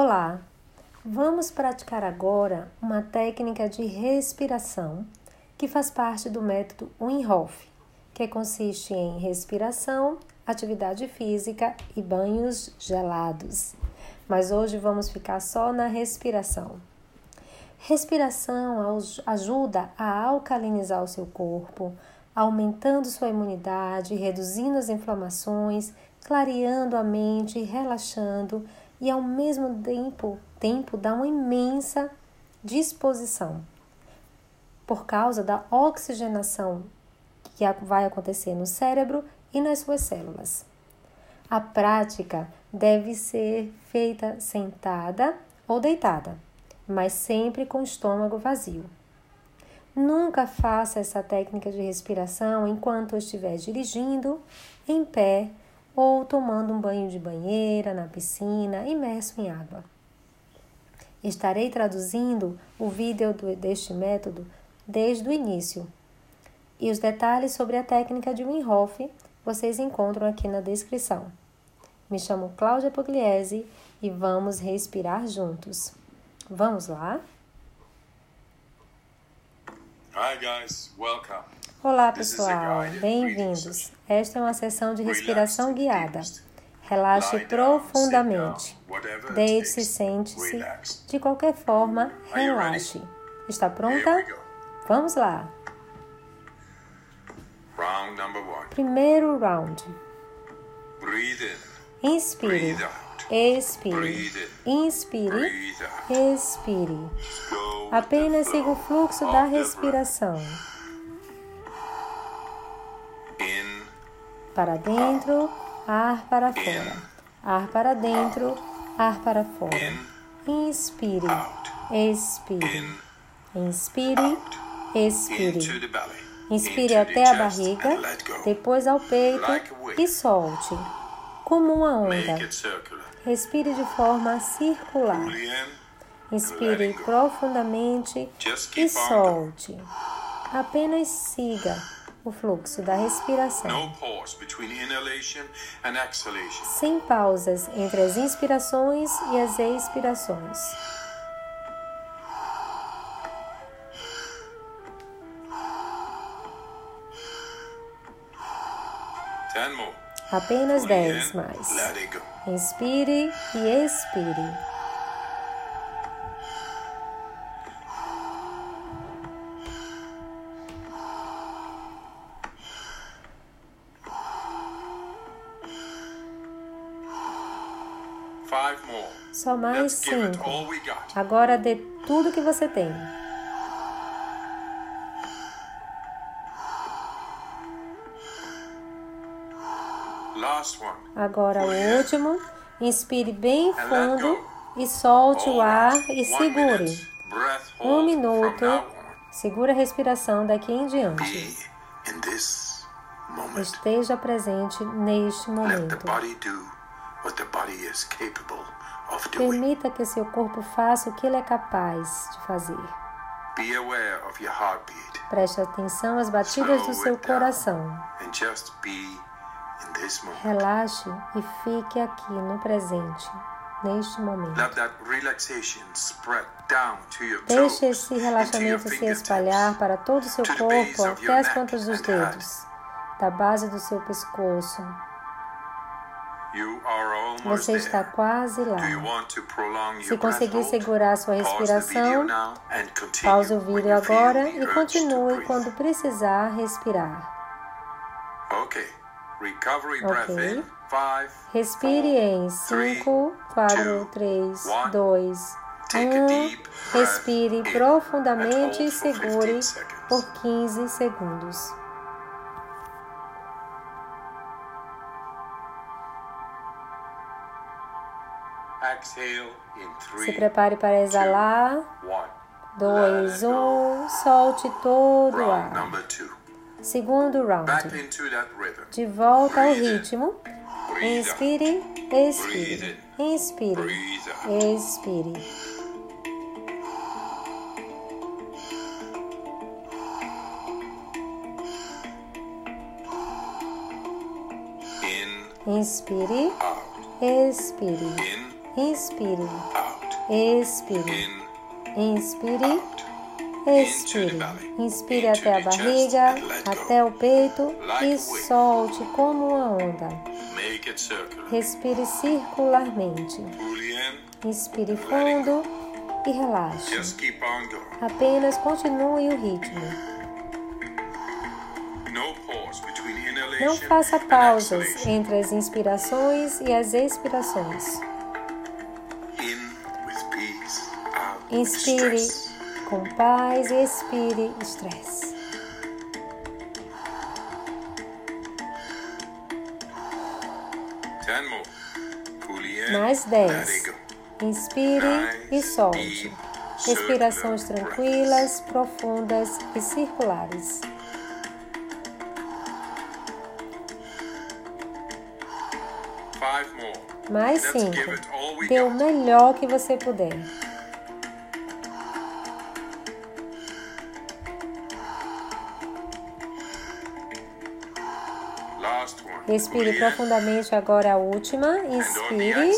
Olá, vamos praticar agora uma técnica de respiração que faz parte do método Wim Hof, que consiste em respiração, atividade física e banhos gelados. Mas hoje vamos ficar só na respiração. Respiração ajuda a alcalinizar o seu corpo, aumentando sua imunidade, reduzindo as inflamações, clareando a mente, relaxando e ao mesmo tempo, tempo dá uma imensa disposição por causa da oxigenação que vai acontecer no cérebro e nas suas células. A prática deve ser feita sentada ou deitada, mas sempre com o estômago vazio. Nunca faça essa técnica de respiração enquanto estiver dirigindo, em pé ou tomando um banho de banheira na piscina, imerso em água. Estarei traduzindo o vídeo deste método desde o início. E os detalhes sobre a técnica de Wim Hof vocês encontram aqui na descrição. Me chamo Cláudia Pugliese e vamos respirar juntos. Vamos lá? Hi guys, welcome. Olá pessoal, bem-vindos. Esta é uma sessão de respiração guiada. Relaxe profundamente. Deite-se, sente-se. De qualquer forma, relaxe. Está pronta? Vamos lá. Primeiro round. Inspire. Expire. Inspire. Expire. Apenas siga o fluxo da respiração. Para dentro, ar para fora. Ar para dentro, ar para fora. Inspire, expire. Inspire, expire. Inspire até a barriga, depois ao peito e solte, como uma onda. Respire de forma circular. Inspire profundamente e solte. Apenas siga o fluxo da respiração. Sem pausas entre as inspirações e as expirações. Apenas dez mais. Inspire e expire. Só mais cinco. Agora dê tudo que você tem. Agora o último. Inspire bem fundo e solte o ar e segure. Um minuto. Segura a respiração daqui em diante. Esteja presente neste momento. Permita que seu corpo faça o que ele é capaz de fazer. Preste atenção às batidas do seu coração. Relaxe e fique aqui no presente, neste momento. Deixe esse relaxamento se espalhar para todo o seu corpo, até as pontas dos dedos, da base do seu pescoço, você está quase lá. Se conseguir segurar sua respiração, pause o vídeo agora e continue quando precisar respirar. Ok. Respire em 5, 4, 3, 2, 1. Respire profundamente e segure por 15 segundos. Se prepare para exalar. Dois, um, solte todo o ar. Segundo round. De volta ao ritmo. Inspire, expire. Inspire, expire. Inspire, expire. Inspire. Expire. In, Inspire. Expire. Inspire até a barriga, até o peito e solte como uma onda. Respire circularmente. Inspire fundo e relaxe. Apenas continue o ritmo. Não faça pausas entre as inspirações e as expirações. Inspire com paz e expire estresse. Mais Let it 10. go. Inspire e solte. Respirações tranquilas, profundas e circulares. Mais cinco. Dê o melhor que você puder. Respire profundamente agora a última. Inspire,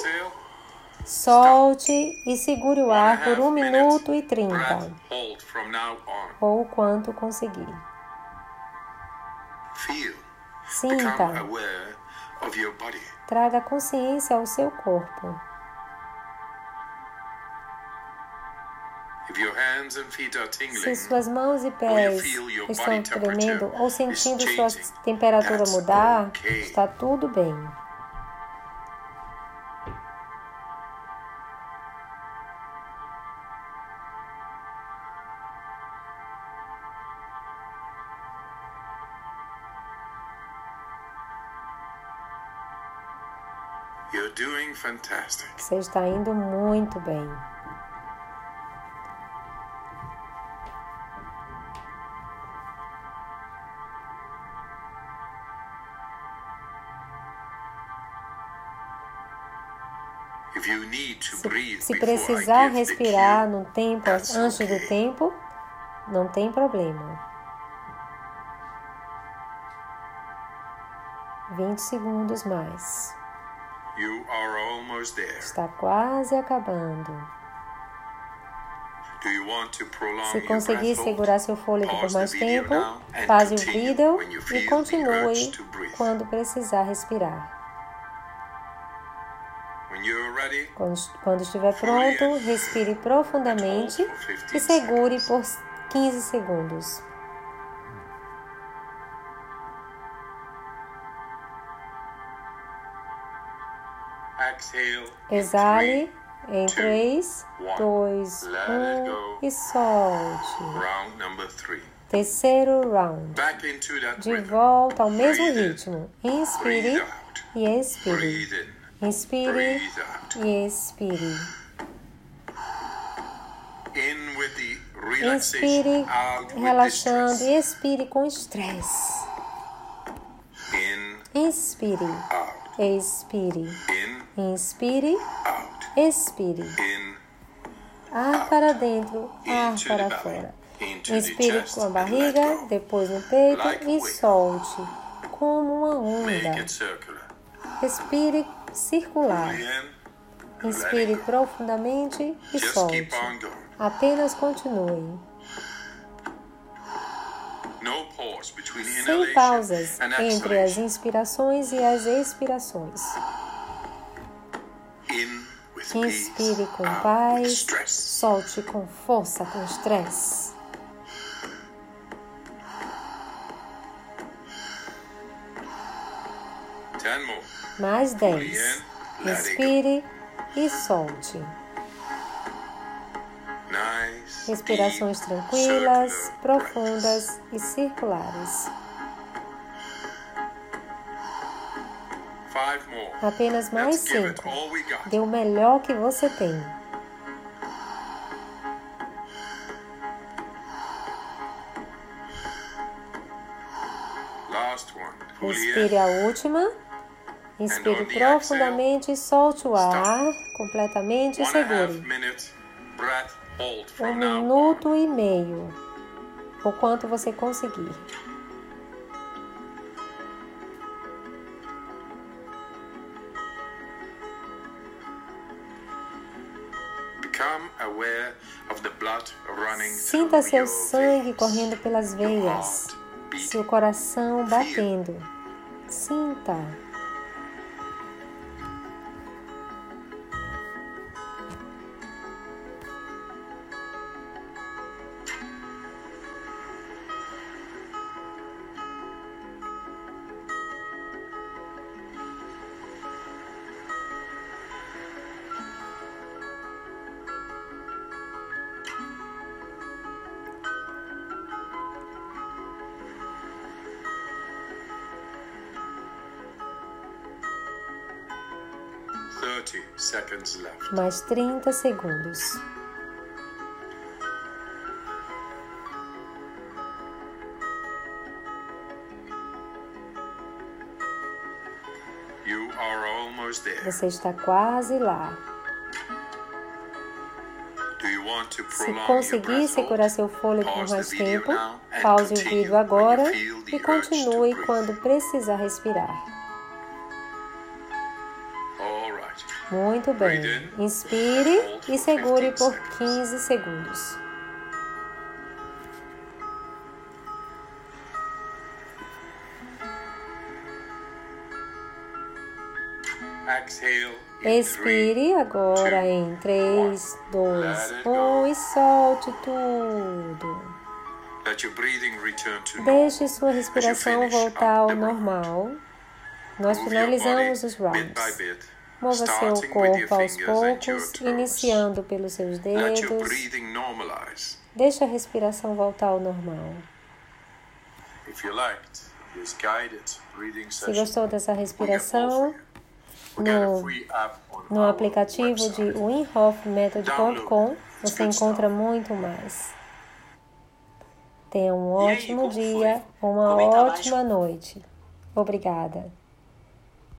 solte e segure o ar por half 1 minutes. minuto e Breath 30, hold from now on. ou quanto conseguir. Sinta, traga consciência ao seu corpo. Se suas mãos e pés estão tremendo ou sentindo sua temperatura mudar, está tudo bem. you're doing fantastic. Você está indo muito bem. Se, precisar respirar no tempo antes do tempo, não tem problema. 20 segundos mais. Está quase acabando. Se conseguir segurar seu fôlego por mais tempo, pause o vídeo e continue quando precisar respirar. Quando, quando estiver pronto, respire profundamente e segure por 15 segundos. Exale em two, 3, one. 2, Let it 1 go. e solte. Terceiro round. De volta ao mesmo ritmo. Inspire e expire. Inspire e expire. Inspire relaxando e expire com estresse. In, Inspire, expire. In, Inspire, expire. Ar para dentro, ar para fora. Inspire com a barriga, depois no peito e solte, como uma onda. Respire circular. In, Inspire profundamente e solte. Apenas continue. Sem pausas entre as inspirações e as expirações. Inspire com paz, solte com força, com estresse. Mais Fully 10. in. Let it go. Respire e solte. Respirações tranquilas, profundas e circulares. Apenas mais cinco. Dê o melhor que você tem. Respire a última. Inspire profundamente e solte o ar completamente e segure. Um minuto e meio. O quanto você conseguir. Sinta seu sangue correndo pelas veias, seu coração batendo. Sinta. Mais 30 segundos. Você está quase lá. Se conseguir segurar seu fôlego por mais tempo, pause o vídeo agora e continue quando precisar respirar. Muito bem. Inspire e segure 15 por seconds. 15 segundos. Expire agora em 3, 2, Let it 1 go. e solte tudo. Deixe sua respiração voltar ao normal. Nós finalizamos os rounds. Mova seu corpo aos poucos, iniciando pelos seus dedos. Deixe a respiração voltar ao normal. Se gostou dessa respiração, no- no aplicativo de winhoffmethod.com você encontra muito mais. Tenha um ótimo dia, uma ótima noite. Obrigada.